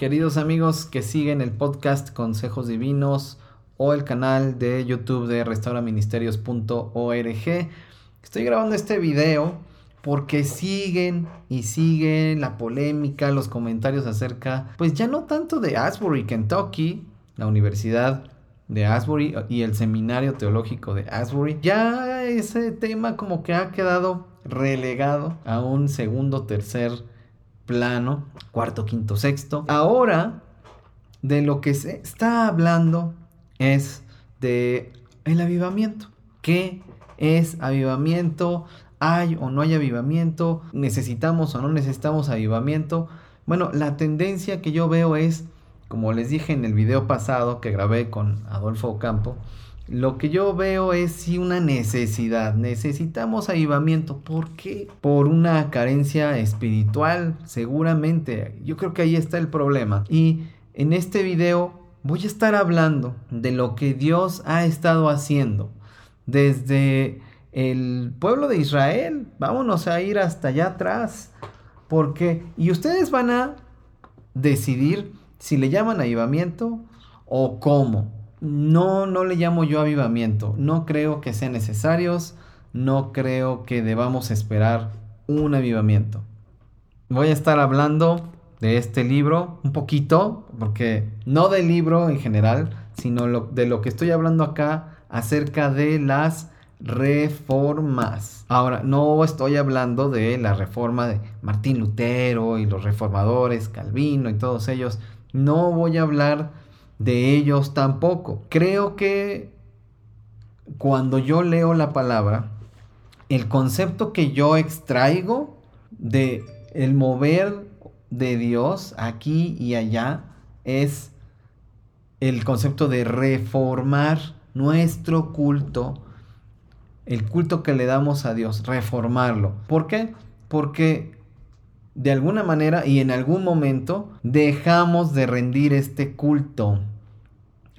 queridos amigos que siguen el podcast Consejos Divinos o el canal de YouTube de restauraministerios.org. Estoy grabando este video porque siguen y siguen la polémica, los comentarios acerca, pues ya no tanto de Asbury, Kentucky, la Universidad de Asbury y el Seminario Teológico de Asbury. Ya ese tema como que ha quedado relegado a un segundo, tercer plano, cuarto, quinto, sexto. Ahora, de lo que se está hablando es de el avivamiento. ¿Qué es avivamiento? ¿Hay o no hay avivamiento? ¿Necesitamos o no necesitamos avivamiento? Bueno, la tendencia que yo veo es, como les dije en el video pasado que grabé con Adolfo Ocampo, lo que yo veo es sí una necesidad. Necesitamos avivamiento. ¿Por qué? Por una carencia espiritual, seguramente. Yo creo que ahí está el problema. Y en este video voy a estar hablando de lo que Dios ha estado haciendo desde el pueblo de Israel. Vámonos a ir hasta allá atrás. Porque, y ustedes van a decidir si le llaman avivamiento o cómo. No, no le llamo yo avivamiento. No creo que sean necesarios. No creo que debamos esperar un avivamiento. Voy a estar hablando de este libro un poquito, porque no del libro en general, sino de lo que estoy hablando acá acerca de las reformas. Ahora, no estoy hablando de la reforma de Martín Lutero y los reformadores, Calvino y todos ellos. No voy a hablar de ellos tampoco. Creo que cuando yo leo la palabra, el concepto que yo extraigo de el mover de Dios aquí y allá es el concepto de reformar nuestro culto, el culto que le damos a Dios, reformarlo. ¿Por qué? Porque de alguna manera y en algún momento dejamos de rendir este culto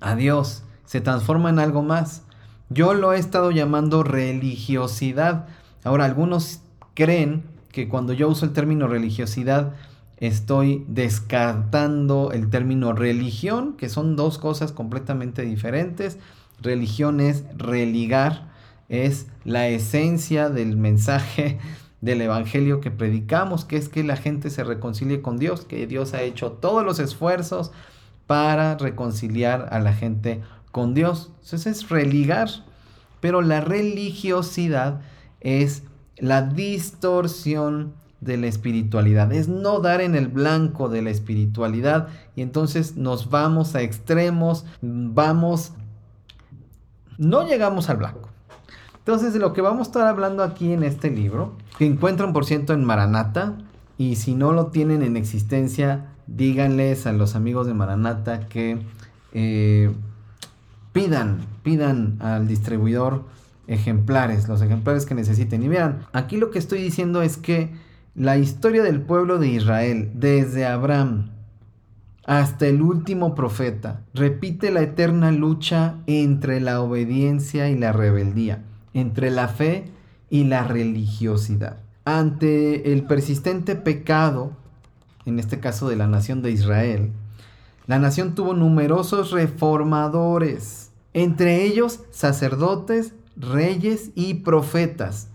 a Dios. Se transforma en algo más. Yo lo he estado llamando religiosidad. Ahora, algunos creen que cuando yo uso el término religiosidad, estoy descartando el término religión, que son dos cosas completamente diferentes. Religión es religar, es la esencia del mensaje del evangelio que predicamos, que es que la gente se reconcilie con Dios, que Dios ha hecho todos los esfuerzos para reconciliar a la gente con Dios. Entonces es religar, pero la religiosidad es la distorsión de la espiritualidad, es no dar en el blanco de la espiritualidad y entonces nos vamos a extremos, vamos, no llegamos al blanco. Entonces de lo que vamos a estar hablando aquí en este libro, que encuentran por ciento en Maranata y si no lo tienen en existencia, díganles a los amigos de Maranata que eh, pidan, pidan al distribuidor ejemplares, los ejemplares que necesiten. Y vean, aquí lo que estoy diciendo es que la historia del pueblo de Israel, desde Abraham hasta el último profeta, repite la eterna lucha entre la obediencia y la rebeldía, entre la fe y la religiosidad. Ante el persistente pecado, en este caso de la nación de Israel, la nación tuvo numerosos reformadores, entre ellos sacerdotes, reyes y profetas,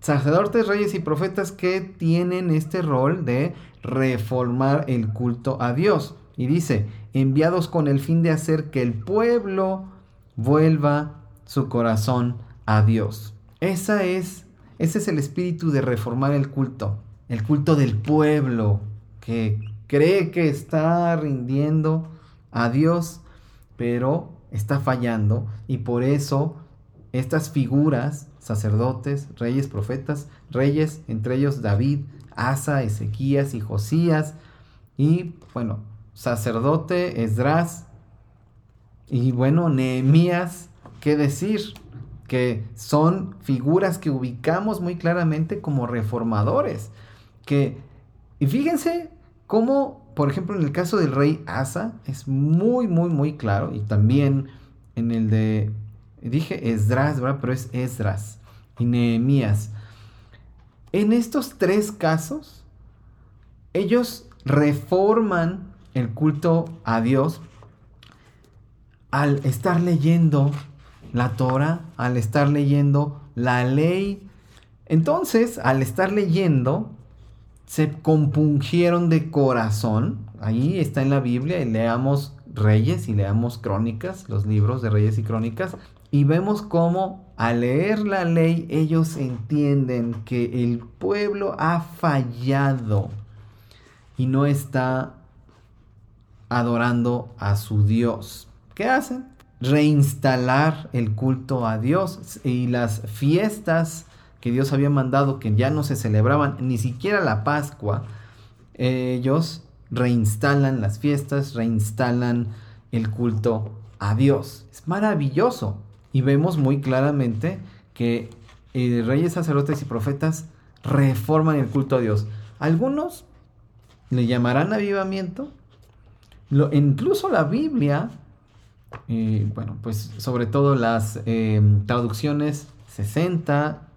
sacerdotes, reyes y profetas que tienen este rol de reformar el culto a Dios. Y dice, enviados con el fin de hacer que el pueblo vuelva su corazón a Dios. Esa es, ese es el espíritu de reformar el culto. El culto del pueblo que cree que está rindiendo a Dios, pero está fallando y por eso estas figuras, sacerdotes, reyes, profetas, reyes, entre ellos David, Asa, Ezequías y Josías, y bueno, sacerdote Esdras, y bueno, Nehemías, ¿qué decir? Que son figuras que ubicamos muy claramente como reformadores. Que, y fíjense cómo, por ejemplo, en el caso del rey Asa, es muy, muy, muy claro, y también en el de Dije Esdras, ¿verdad? Pero es Esdras y Nehemías. En estos tres casos, ellos reforman el culto a Dios al estar leyendo la Torah, al estar leyendo la ley. Entonces, al estar leyendo, se compungieron de corazón. Ahí está en la Biblia y leamos Reyes y leamos Crónicas, los libros de Reyes y Crónicas, y vemos cómo al leer la ley ellos entienden que el pueblo ha fallado y no está adorando a su Dios. ¿Qué hacen? Reinstalar el culto a Dios y las fiestas que Dios había mandado que ya no se celebraban, ni siquiera la Pascua, ellos reinstalan las fiestas, reinstalan el culto a Dios. Es maravilloso. Y vemos muy claramente que eh, reyes, sacerdotes y profetas reforman el culto a Dios. Algunos le llamarán avivamiento. Incluso la Biblia, eh, bueno, pues sobre todo las eh, traducciones 60,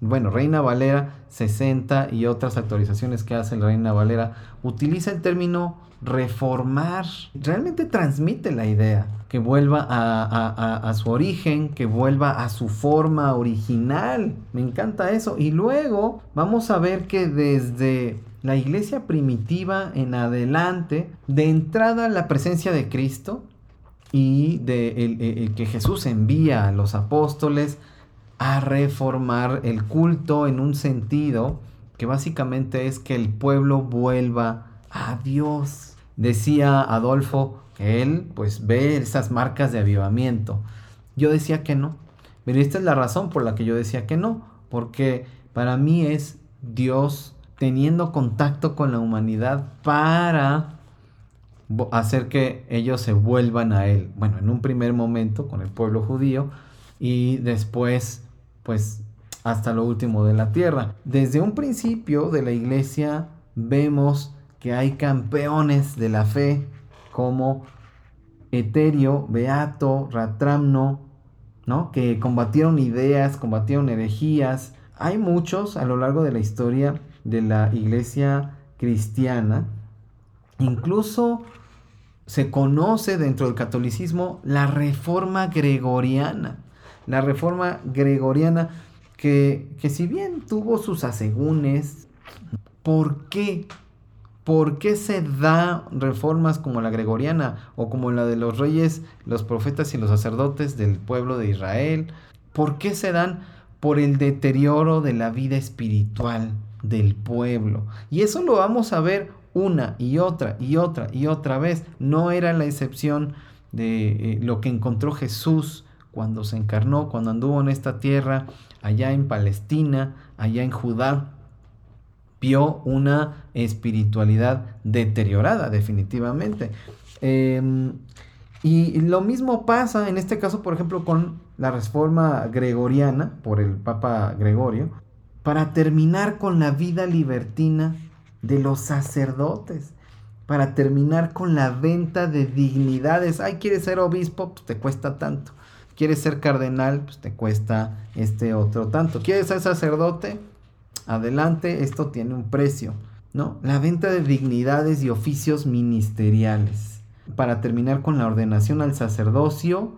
bueno, Reina Valera 60 y otras actualizaciones que hace la Reina Valera, utiliza el término reformar. Realmente transmite la idea que vuelva a, su origen, que vuelva a su forma original. Me encanta eso. Y luego vamos a ver que desde la iglesia primitiva en adelante, de entrada la presencia de Cristo y de que Jesús envía a los apóstoles a reformar el culto en un sentido que básicamente es que el pueblo vuelva a Dios. Decía Adolfo que él pues ve esas marcas de avivamiento. Yo decía que no. Pero esta es la razón por la que yo decía que no. Porque para mí es Dios teniendo contacto con la humanidad para hacer que ellos se vuelvan a Él. Bueno, en un primer momento con el pueblo judío y después pues hasta lo último de la tierra. Desde un principio de la iglesia vemos que hay campeones de la fe como Eterio, Beato, Ratramno, ¿no? que combatieron ideas, combatieron herejías. Hay muchos a lo largo de la historia de la iglesia cristiana. Incluso se conoce dentro del catolicismo la reforma gregoriana. La reforma gregoriana que, que si bien tuvo sus asegúnes, ¿por qué ¿Por qué se da reformas como la gregoriana o como la de los reyes, los profetas y los sacerdotes del pueblo de Israel? ¿Por qué se dan? Por el deterioro de la vida espiritual del pueblo. Y eso lo vamos a ver una y otra y otra y otra vez. No era la excepción de eh, lo que encontró Jesús cuando se encarnó, cuando anduvo en esta tierra, allá en Palestina, allá en Judá vio una espiritualidad deteriorada definitivamente. Em, y lo mismo pasa en este caso, por ejemplo, con la reforma gregoriana por el Papa Gregorio, para terminar con la vida libertina de los sacerdotes, para terminar con la venta de dignidades. Ay, ¿quieres ser obispo? Pues te cuesta tanto. ¿Quieres ser cardenal? Pues te cuesta este otro tanto. ¿Quieres ser sacerdote? adelante, esto tiene un precio, ¿no? La venta de dignidades y oficios ministeriales. Para terminar con la ordenación al sacerdocio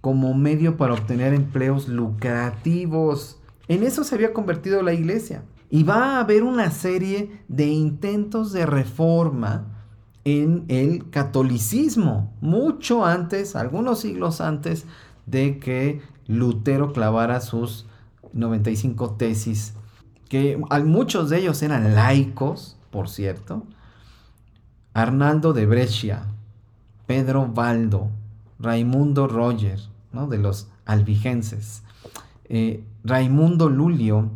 como medio para obtener empleos lucrativos. En eso se había convertido la iglesia. Y va a haber una serie de intentos de reforma en el catolicismo, mucho antes, algunos siglos antes de que Lutero clavara sus 95 tesis que muchos de ellos eran laicos, por cierto. Arnaldo de Brescia, Pedro Valdo, Raimundo Roger, ¿no? de los albigenses, eh, Raimundo Lulio,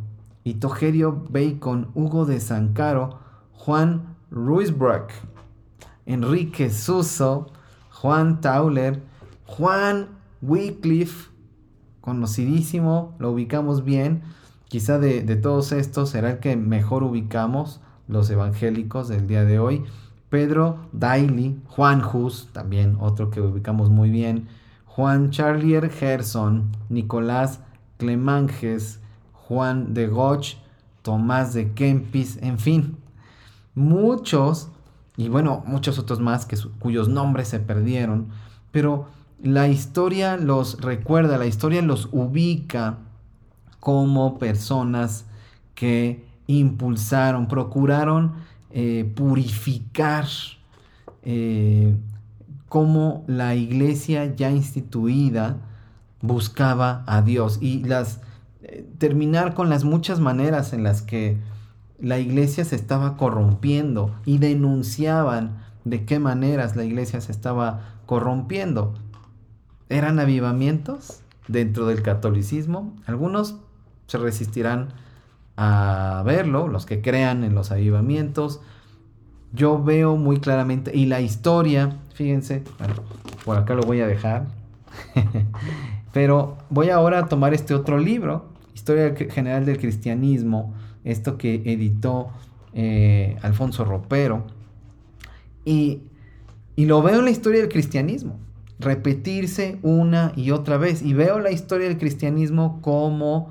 Itogerio Bacon, Hugo de Sancaro, Juan Ruisbrock, Enrique Suso, Juan Tauler, Juan Wycliffe, conocidísimo, lo ubicamos bien, Quizá de, todos estos será el que mejor ubicamos los evangélicos del día de hoy. Pedro Daily, Juan Hus, también otro que ubicamos muy bien, Juan Charlier Gerson, Nicolás Clemanges, Juan de Goch, Tomás de Kempis, en fin, muchos y bueno, muchos otros más que cuyos nombres se perdieron, pero la historia los recuerda, la historia los ubica como personas que impulsaron, procuraron eh, purificar eh, cómo la iglesia ya instituida buscaba a Dios y las eh, terminar con las muchas maneras en las que la iglesia se estaba corrompiendo y denunciaban de qué maneras la iglesia se estaba corrompiendo. ¿Eran avivamientos dentro del catolicismo? Algunos se resistirán a verlo, los que crean en los avivamientos. Yo veo muy claramente, y la historia, fíjense, bueno, por acá lo voy a dejar, pero voy ahora a tomar este otro libro, Historia General del Cristianismo, esto que editó eh, Alfonso Ropero, y, y lo veo en la historia del cristianismo, repetirse una y otra vez, y veo la historia del cristianismo como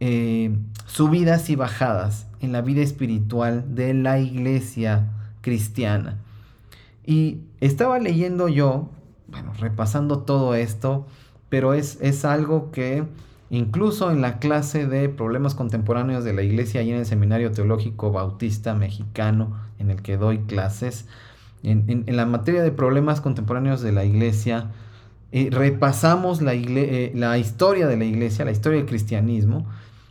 eh, subidas y bajadas en la vida espiritual de la iglesia cristiana. Y estaba leyendo yo, bueno, repasando todo esto, pero es, es algo que incluso en la clase de problemas contemporáneos de la iglesia y en el Seminario Teológico Bautista Mexicano en el que doy clases, en, la materia de problemas contemporáneos de la iglesia, eh, repasamos la, eh, la historia de la iglesia, la historia del cristianismo,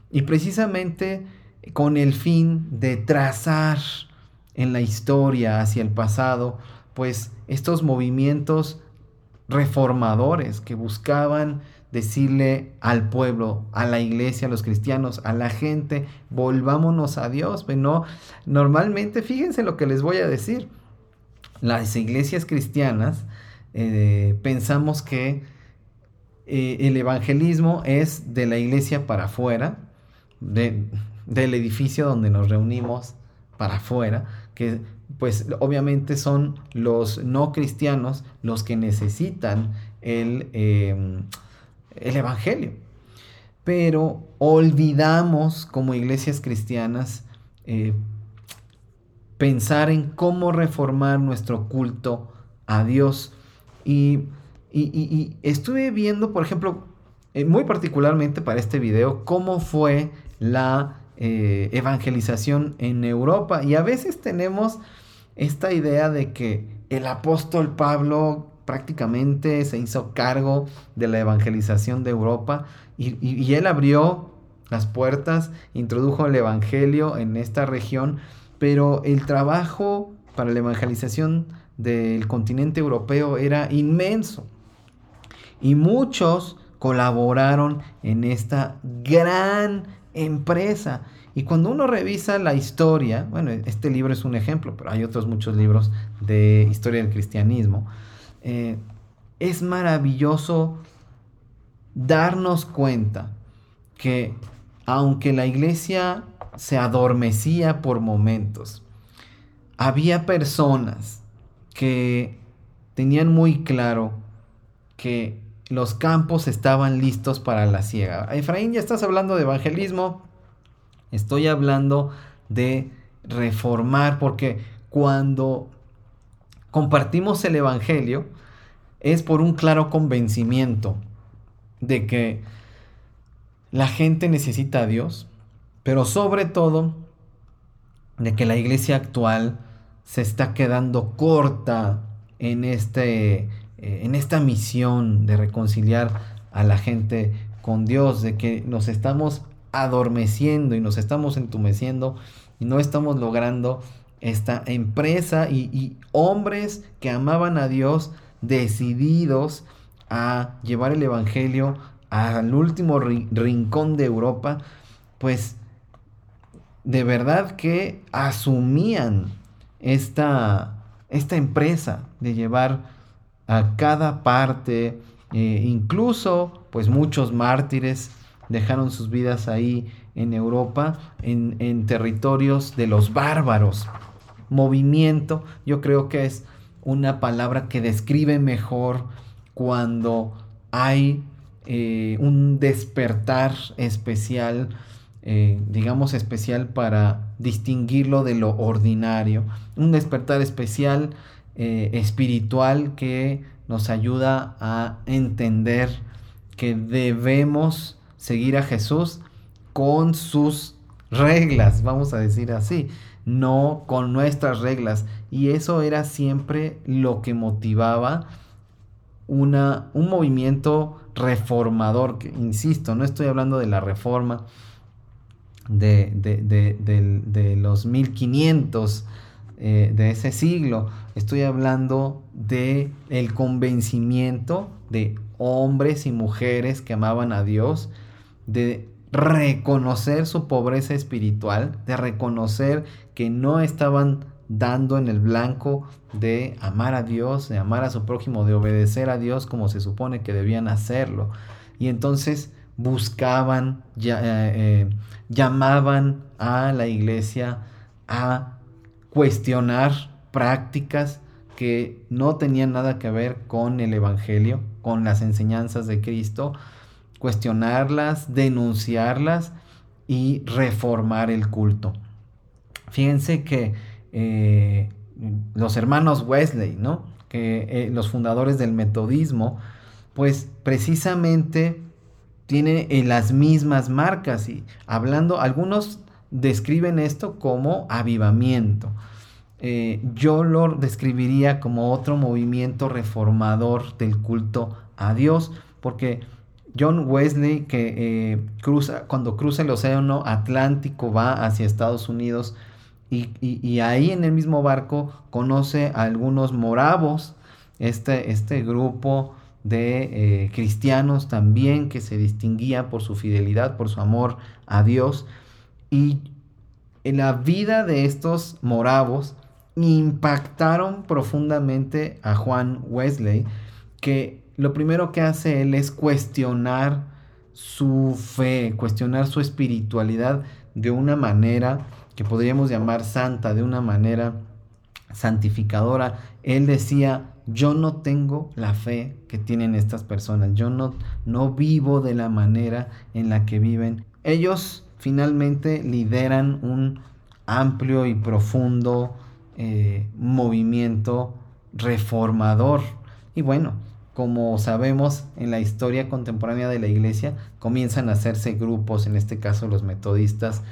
y precisamente con el fin de trazar en la historia hacia el pasado, pues estos movimientos reformadores que buscaban decirle al pueblo, a la iglesia, a los cristianos, a la gente, volvámonos a Dios. No, normalmente, fíjense lo que les voy a decir. Las iglesias cristianas eh, pensamos que eh, el evangelismo es de la iglesia para afuera, del edificio donde nos reunimos para afuera, que pues obviamente son los no cristianos los que necesitan el, em, el Evangelio. Pero olvidamos como iglesias cristianas eh, pensar en cómo reformar nuestro culto a Dios. Y, y estuve viendo, por ejemplo, eh, muy particularmente para este video, cómo fue la eh, evangelización en Europa. Y a veces tenemos esta idea de que el apóstol Pablo prácticamente se hizo cargo de la evangelización de Europa y, él abrió las puertas, introdujo el evangelio en esta región, pero el trabajo para la evangelización del continente europeo era inmenso. Y muchos colaboraron en esta gran empresa. Y cuando uno revisa la historia, bueno, este libro es un ejemplo, pero hay otros muchos libros de historia del cristianismo, eh, es maravilloso darnos cuenta que aunque la iglesia se adormecía por momentos, había personas que tenían muy claro que los campos estaban listos para la siega. Efraín, ya estás hablando de evangelismo, estoy hablando de reformar, porque cuando compartimos el evangelio es por un claro convencimiento de que la gente necesita a Dios, pero sobre todo de que la iglesia actual se está quedando corta en este eh, en esta misión de reconciliar a la gente con Dios, de que nos estamos adormeciendo y nos estamos entumeciendo y no estamos logrando esta empresa y, hombres que amaban a Dios decididos a llevar el Evangelio al último rincón de Europa, pues de verdad que asumían esta, esta empresa de llevar a cada parte, eh, incluso pues muchos mártires dejaron sus vidas ahí en Europa, en, en, territorios de los bárbaros. Movimiento, yo creo que es una palabra que describe mejor cuando hay eh, un despertar especial eh, digamos, especial para distinguirlo de lo ordinario. Un despertar especial, eh, espiritual, que nos ayuda a entender que debemos seguir a Jesús con sus reglas, vamos a decir así, no con nuestras reglas. Y eso era siempre lo que motivaba una, un movimiento reformador, que, insisto, no estoy hablando de la reforma de, de, los 1500 eh, de ese siglo, estoy hablando de el convencimiento de hombres y mujeres que amaban a Dios, de reconocer su pobreza espiritual, de reconocer que no estaban dando en el blanco de amar a Dios, de amar a su prójimo, de obedecer a Dios como se supone que debían hacerlo. Y entonces buscaban, eh, eh, llamaban a la iglesia a cuestionar prácticas que no tenían nada que ver con el Evangelio, con las enseñanzas de Cristo, cuestionarlas, denunciarlas y reformar el culto. Fíjense que eh, los hermanos Wesley, ¿no? Que los fundadores del metodismo, pues precisamente tienen eh, las mismas marcas y hablando, algunos describen esto como avivamiento. yo lo describiría como otro movimiento reformador del culto a Dios, porque John Wesley, que cruza, cuando cruza el océano Atlántico, va hacia Estados Unidos, y, ahí en el mismo barco conoce a algunos moravos, este, este grupo de eh, cristianos también que se distinguía por su fidelidad, por su amor a Dios. Y en la vida de estos moravos impactaron profundamente a Juan Wesley, que lo primero que hace él es cuestionar su fe, cuestionar su espiritualidad de una manera que podríamos llamar santa de una manera santificadora, él decía, yo no tengo la fe que tienen estas personas, yo no, no vivo de la manera en la que viven. Ellos finalmente lideran un amplio y profundo eh, movimiento reformador. Y bueno, como sabemos en la historia contemporánea de la iglesia, comienzan a hacerse grupos, en este caso los metodistas,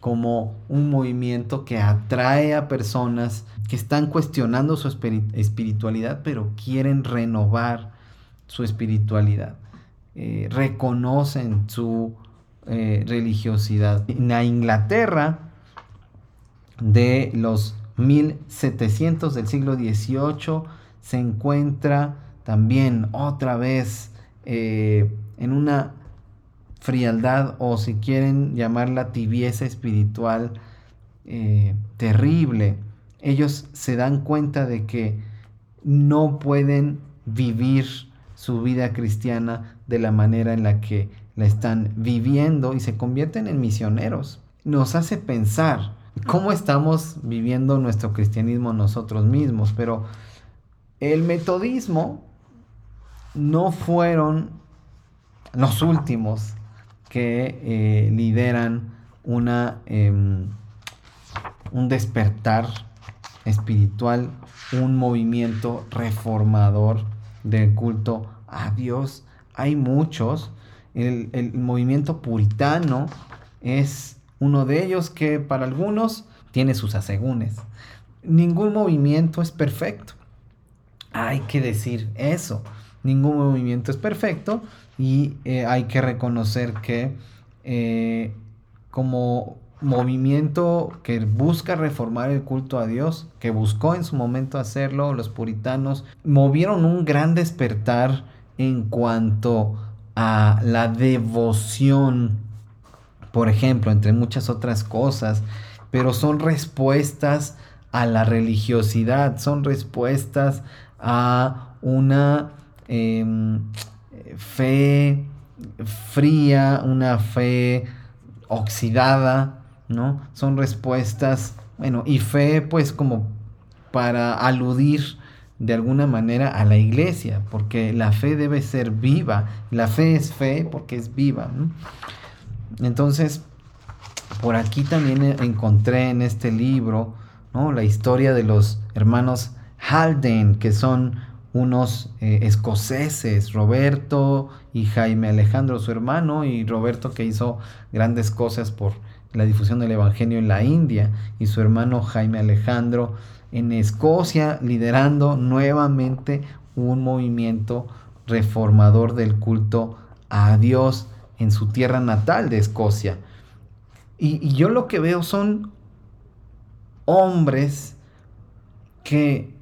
como un movimiento que atrae a personas que están cuestionando su espiritualidad, pero quieren renovar su espiritualidad. Eh, reconocen su eh, religiosidad. En la Inglaterra de los 1700 del siglo XVIII se encuentra también otra vez eh, en una frialdad o si quieren llamarla tibieza espiritual eh, terrible, ellos se dan cuenta de que no pueden vivir su vida cristiana de la manera en la que la están viviendo y se convierten en misioneros. Nos hace pensar cómo estamos viviendo nuestro cristianismo nosotros mismos, pero el metodismo no fueron los últimos que eh, lideran una, em, un despertar espiritual, un movimiento reformador del culto a Dios. Hay muchos. El, el movimiento puritano es uno de ellos que para algunos tiene sus asegúnes. Ningún movimiento es perfecto. Hay que decir eso. Ningún movimiento es perfecto y eh, hay que reconocer que eh, como movimiento que busca reformar el culto a Dios, que buscó en su momento hacerlo, los puritanos movieron un gran despertar en cuanto a la devoción, por ejemplo, entre muchas otras cosas, pero son respuestas a la religiosidad, son respuestas a una em, fe fría, una fe oxidada, ¿no? Son respuestas, bueno, y fe pues como para aludir de alguna manera a la iglesia, porque la fe debe ser viva, la fe es fe porque es viva. Entonces, por aquí también encontré en este libro ¿no? la historia de los hermanos Halden, que son unos eh, escoceses, Roberto y Jaime Alejandro, su hermano, y Roberto que hizo grandes cosas por la difusión del Evangelio en la India, y su hermano Jaime Alejandro en Escocia, liderando nuevamente un movimiento reformador del culto a Dios en su tierra natal de Escocia. Y, y yo lo que veo son hombres que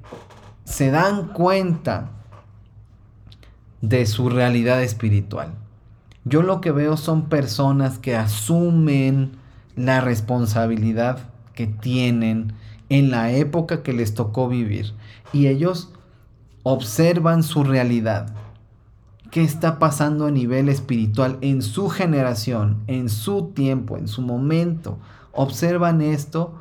se dan cuenta de su realidad espiritual. Yo lo que veo son personas que asumen la responsabilidad que tienen en la época que les tocó vivir y ellos observan su realidad. ¿Qué está pasando a nivel espiritual en su generación, en su tiempo, en su momento? Observan esto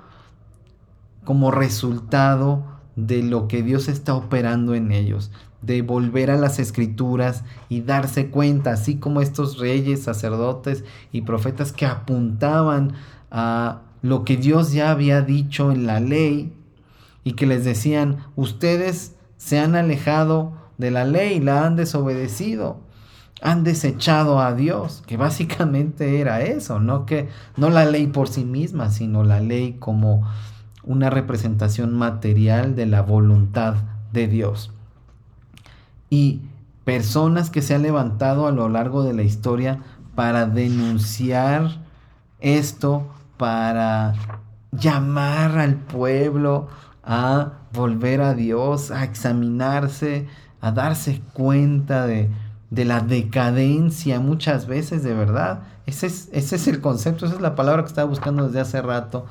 como resultado de lo que Dios está operando en ellos, de volver a las escrituras y darse cuenta, así como estos reyes, sacerdotes y profetas que apuntaban a lo que Dios ya había dicho en la ley y que les decían, ustedes se han alejado de la ley, la han desobedecido, han desechado a Dios, que básicamente era eso, no que no la ley por sí misma, sino la ley como una representación material de la voluntad de Dios. Y personas que se han levantado a lo largo de la historia para denunciar esto, para llamar al pueblo a volver a Dios, a examinarse, a darse cuenta de, la decadencia muchas veces, de verdad. Ese es, ese es el concepto, esa es la palabra que estaba buscando desde hace rato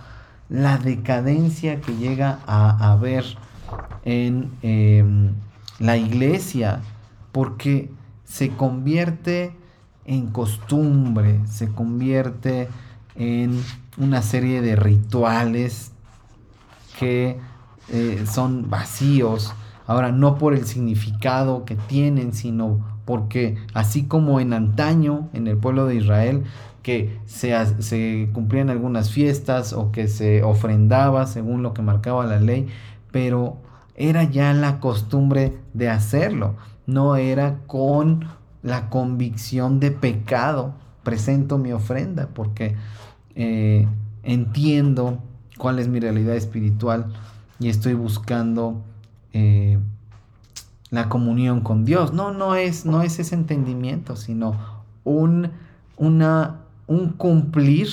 la decadencia que llega a haber en em, la iglesia, porque se convierte en costumbre, se convierte en una serie de rituales que eh, son vacíos. Ahora, no por el significado que tienen, sino porque así como en antaño, en el pueblo de Israel, que se, se cumplían algunas fiestas o que se ofrendaba según lo que marcaba la ley, pero era ya la costumbre de hacerlo, no era con la convicción de pecado, presento mi ofrenda porque eh, entiendo cuál es mi realidad espiritual y estoy buscando eh, la comunión con Dios. No, no es, no es ese entendimiento, sino un, una un cumplir,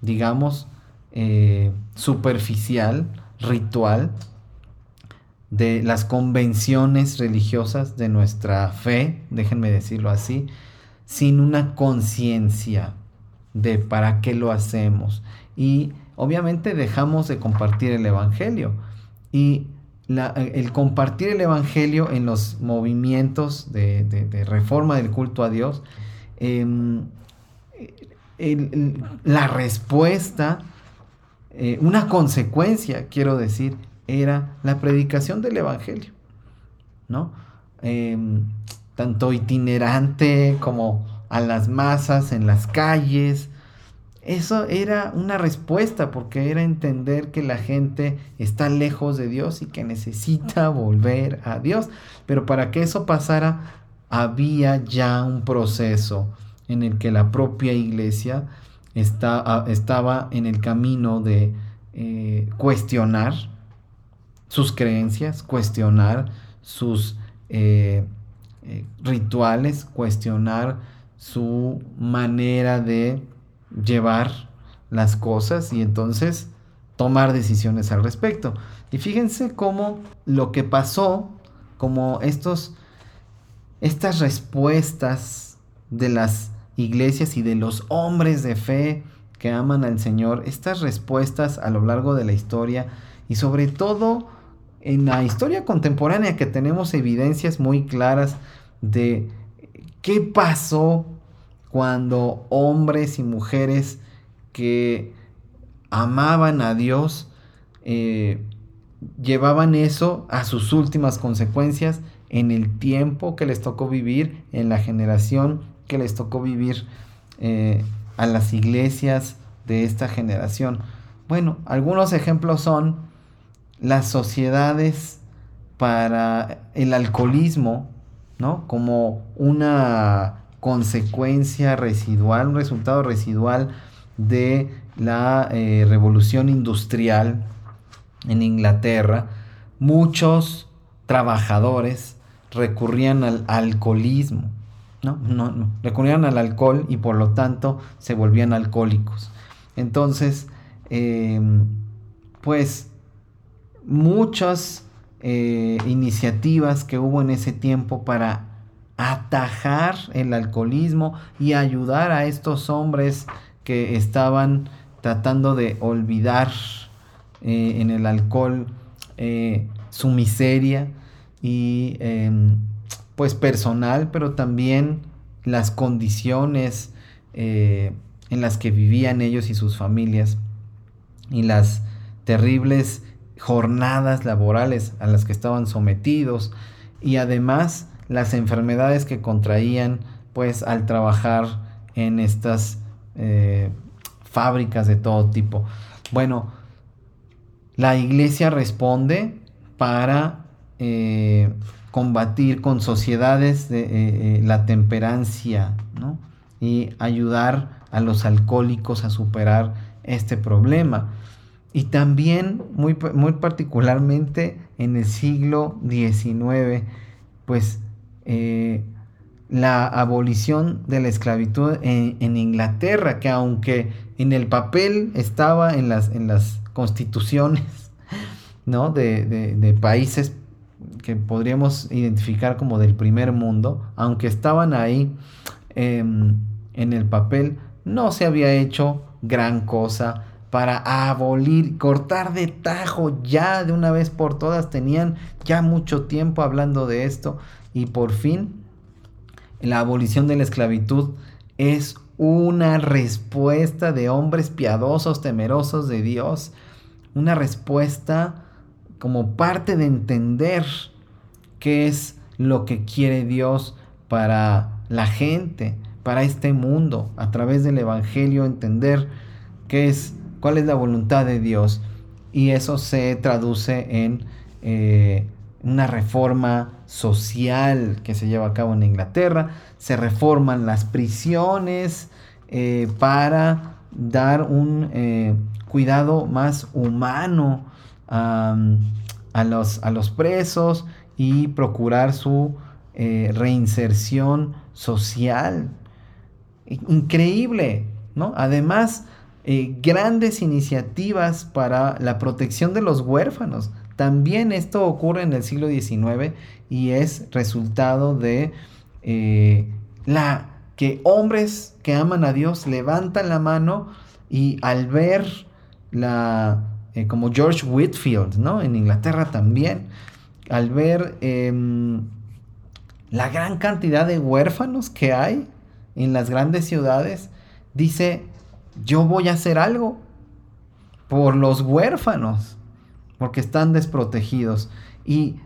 digamos, eh, superficial, ritual, de las convenciones religiosas de nuestra fe, déjenme decirlo así, sin una conciencia de para qué lo hacemos. Y obviamente dejamos de compartir el Evangelio. Y el compartir el Evangelio en los movimientos de, reforma del culto a Dios em, la respuesta, eh, una consecuencia, quiero decir, era la predicación del Evangelio, ¿no? Em, tanto itinerante como a las masas en las calles. Eso era una respuesta porque era entender que la gente está lejos de Dios y que necesita volver a Dios. Pero para que eso pasara, había ya un proceso en el que la propia iglesia está, estaba en el camino de eh, cuestionar sus creencias, cuestionar sus eh, eh, rituales, cuestionar su manera de llevar las cosas y entonces tomar decisiones al respecto. Y fíjense cómo lo que pasó, como estos, estas respuestas de las iglesias y de los hombres de fe que aman al Señor, estas respuestas a lo largo de la historia y sobre todo en la historia contemporánea que tenemos evidencias muy claras de qué pasó cuando hombres y mujeres que amaban a Dios eh, llevaban eso a sus últimas consecuencias en el tiempo que les tocó vivir, en la generación que les tocó vivir eh, a las iglesias de esta generación. Bueno, algunos ejemplos son las sociedades para el alcoholismo, ¿no? Como una consecuencia residual, un resultado residual de la eh, revolución industrial en Inglaterra. Muchos trabajadores recurrían al alcoholismo, ¿no? No, no, recurrían al alcohol y por lo tanto se volvían alcohólicos. Entonces, em, pues muchas eh, iniciativas que hubo en ese tiempo para atajar el alcoholismo y ayudar a estos hombres que estaban tratando de olvidar eh, en el alcohol eh, su miseria y em, pues personal, pero también las condiciones en las que vivían ellos y sus familias y las terribles jornadas laborales a las que estaban sometidos. Y además las enfermedades que contraían pues al trabajar en estas eh, fábricas de todo tipo. Bueno, la iglesia responde para eh, combatir con sociedades de eh, la temperancia y ayudar a los alcohólicos a superar este problema. Y también, muy, muy particularmente en el siglo XIX, pues eh, la abolición de la esclavitud en, Inglaterra, que aunque en el papel estaba en las, en las constituciones ¿no? de, países que podríamos identificar como del primer mundo, aunque estaban ahí em, en el papel, no se había hecho gran cosa para abolir, cortar de tajo ya de una vez por todas. Tenían ya mucho tiempo hablando de esto y por fin la abolición de la esclavitud es una respuesta de hombres piadosos, temerosos de Dios. Una respuesta como parte de entender qué es lo que quiere Dios para la gente, para este mundo, a través del Evangelio, entender qué es cuál es la voluntad de Dios. Y eso se traduce en eh, una reforma social que se lleva a cabo en Inglaterra. Se reforman las prisiones eh, para dar un eh, cuidado más humano a, los, a, los, presos y procurar su reinserción social. Increíble, ¿no? Además, eh, grandes iniciativas para la protección de los huérfanos. También esto ocurre en el siglo XIX y es resultado de eh, la que hombres que aman a Dios levantan la mano y al ver la, eh, como George Whitfield, ¿no? En Inglaterra también, al ver em, la gran cantidad de huérfanos que hay en las grandes ciudades, dice, yo voy a hacer algo por los huérfanos, porque están desprotegidos. Y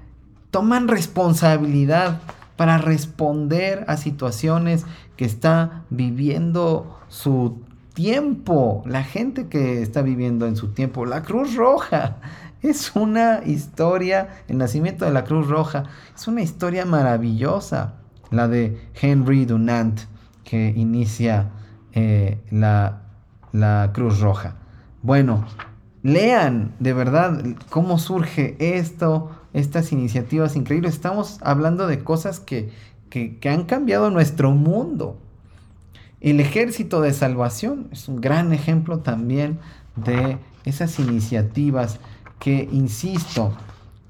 toman responsabilidad para responder a situaciones que está viviendo su tiempo, la gente que está viviendo en su tiempo. La Cruz Roja es una historia, el nacimiento de la Cruz Roja es una historia maravillosa, la de Henry Dunant, que inicia eh, la la Cruz Roja. Bueno, lean de verdad cómo surge esto, estas iniciativas increíbles. Estamos hablando de cosas que, que, han cambiado nuestro mundo. El ejército de salvación es un gran ejemplo también de esas iniciativas que, insisto,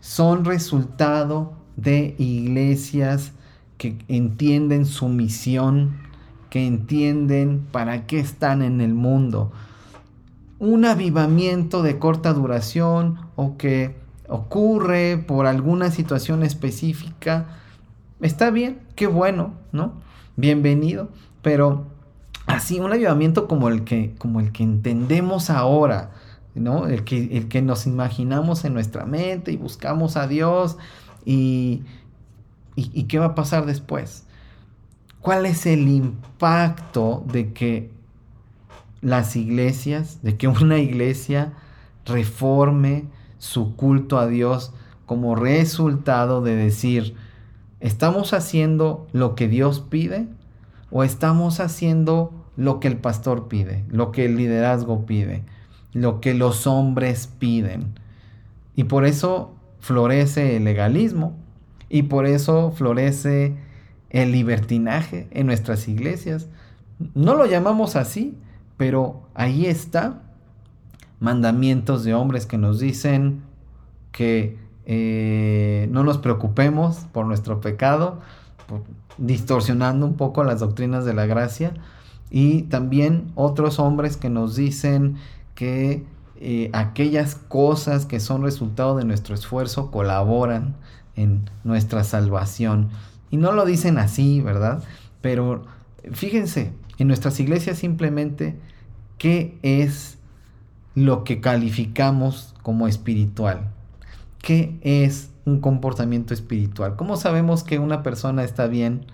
son resultado de iglesias que entienden su misión, que entienden para qué están en el mundo. Un avivamiento de corta duración o que ocurre por alguna situación específica, está bien, qué bueno, ¿no? Bienvenido, pero así un avivamiento como el que, como el que entendemos ahora, ¿no? El que, el que nos imaginamos en nuestra mente y buscamos a Dios y, y qué va a pasar después. ¿Cuál es el impacto de que las iglesias, de que una iglesia reforme su culto a Dios como resultado de decir, ¿estamos haciendo lo que Dios pide o estamos haciendo lo que el pastor pide, lo que el liderazgo pide, lo que los hombres piden? Y por eso florece el legalismo y por eso florece el libertinaje en nuestras iglesias. No lo llamamos así, pero ahí está. Mandamientos de hombres que nos dicen que eh, no nos preocupemos por nuestro pecado, distorsionando un poco las doctrinas de la gracia. Y también otros hombres que nos dicen que eh, aquellas cosas que son resultado de nuestro esfuerzo colaboran en nuestra salvación. Y no lo dicen así, ¿verdad? Pero fíjense, en nuestras iglesias simplemente, ¿qué es lo que calificamos como espiritual? ¿Qué es un comportamiento espiritual? ¿Cómo sabemos que una persona está bien,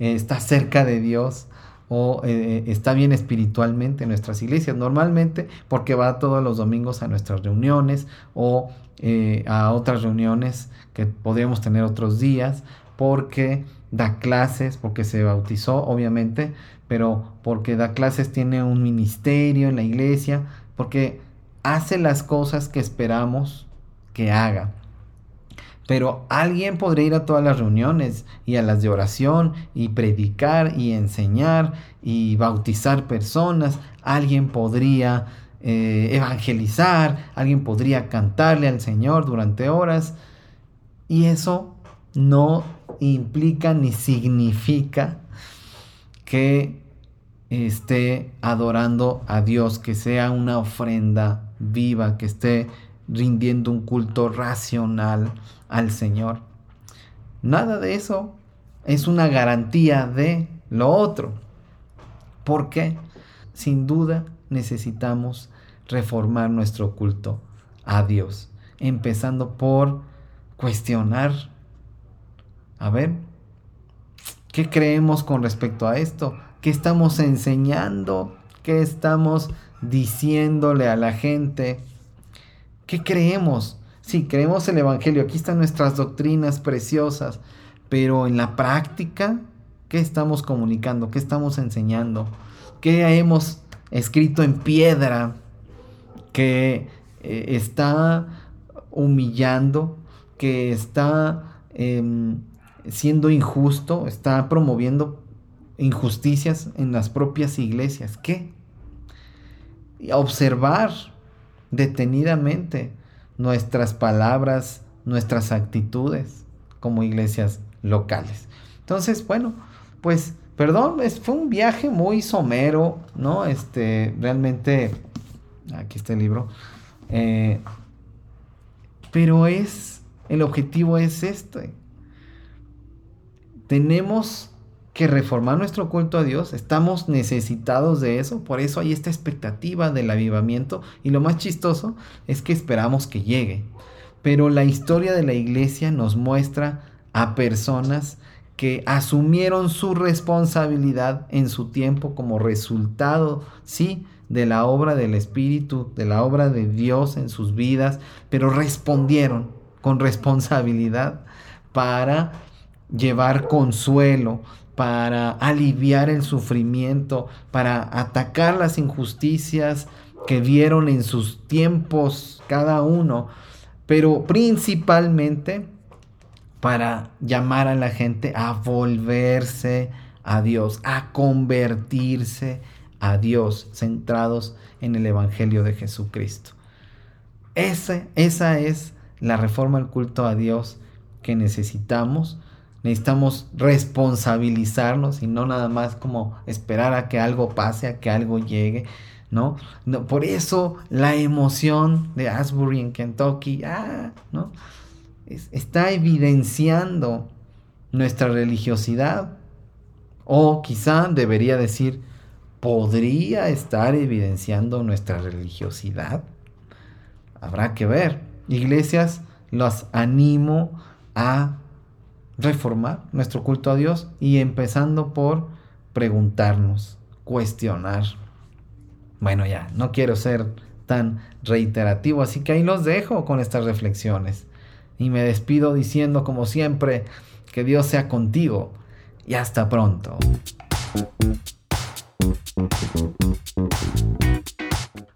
eh, está cerca de Dios o eh, está bien espiritualmente en nuestras iglesias? Normalmente porque va todos los domingos a nuestras reuniones o eh, a otras reuniones que podríamos tener otros días, porque da clases, porque se bautizó, obviamente, pero porque da clases, tiene un ministerio en la iglesia, porque hace las cosas que esperamos que haga. Pero alguien podría ir a todas las reuniones y a las de oración y predicar y enseñar y bautizar personas. Alguien podría eh, evangelizar, alguien podría cantarle al Señor durante horas. Y eso no implica ni significa que esté adorando a Dios, que sea una ofrenda viva, que esté rindiendo un culto racional al Señor. Nada de eso es una garantía de lo otro. Porque sin duda necesitamos reformar nuestro culto a Dios, empezando por cuestionar, a ver, ¿qué creemos con respecto a esto? ¿Qué estamos enseñando? ¿Qué estamos diciéndole a la gente? ¿Qué creemos? Sí, creemos el Evangelio, aquí están nuestras doctrinas preciosas, pero en la práctica, ¿qué estamos comunicando? ¿Qué estamos enseñando? ¿Qué hemos escrito en piedra que eh, está humillando, que está em, siendo injusto, está promoviendo injusticias en las propias iglesias. ¿Qué? Observar detenidamente nuestras palabras, nuestras actitudes como iglesias locales. Entonces, bueno, pues, perdón, fue un viaje muy somero, ¿no? Este, realmente, aquí está el libro. Eh, pero es, el objetivo es este. Tenemos que reformar nuestro culto a Dios, estamos necesitados de eso, por eso hay esta expectativa del avivamiento y lo más chistoso es que esperamos que llegue. Pero la historia de la iglesia nos muestra a personas que asumieron su responsabilidad en su tiempo como resultado, sí, de la obra del Espíritu, de la obra de Dios en sus vidas, pero respondieron con responsabilidad para llevar consuelo, para aliviar el sufrimiento, para atacar las injusticias que vieron en sus tiempos cada uno, pero principalmente para llamar a la gente a volverse a Dios, a convertirse a Dios, centrados en el Evangelio de Jesucristo. Esa, esa es la reforma al culto a Dios que necesitamos Necesitamos responsabilizarnos y no nada más como esperar a que algo pase, a que algo llegue, ¿no? no por eso la emoción de Asbury en Kentucky, ah, ¿no? está evidenciando nuestra religiosidad. O quizá debería decir, podría estar evidenciando nuestra religiosidad. Habrá que ver. Iglesias, los animo a reformar nuestro culto a Dios y empezando por preguntarnos, cuestionar. Bueno, ya, no quiero ser tan reiterativo, así que ahí los dejo con estas reflexiones. Y me despido diciendo, como siempre, que Dios sea contigo y hasta pronto.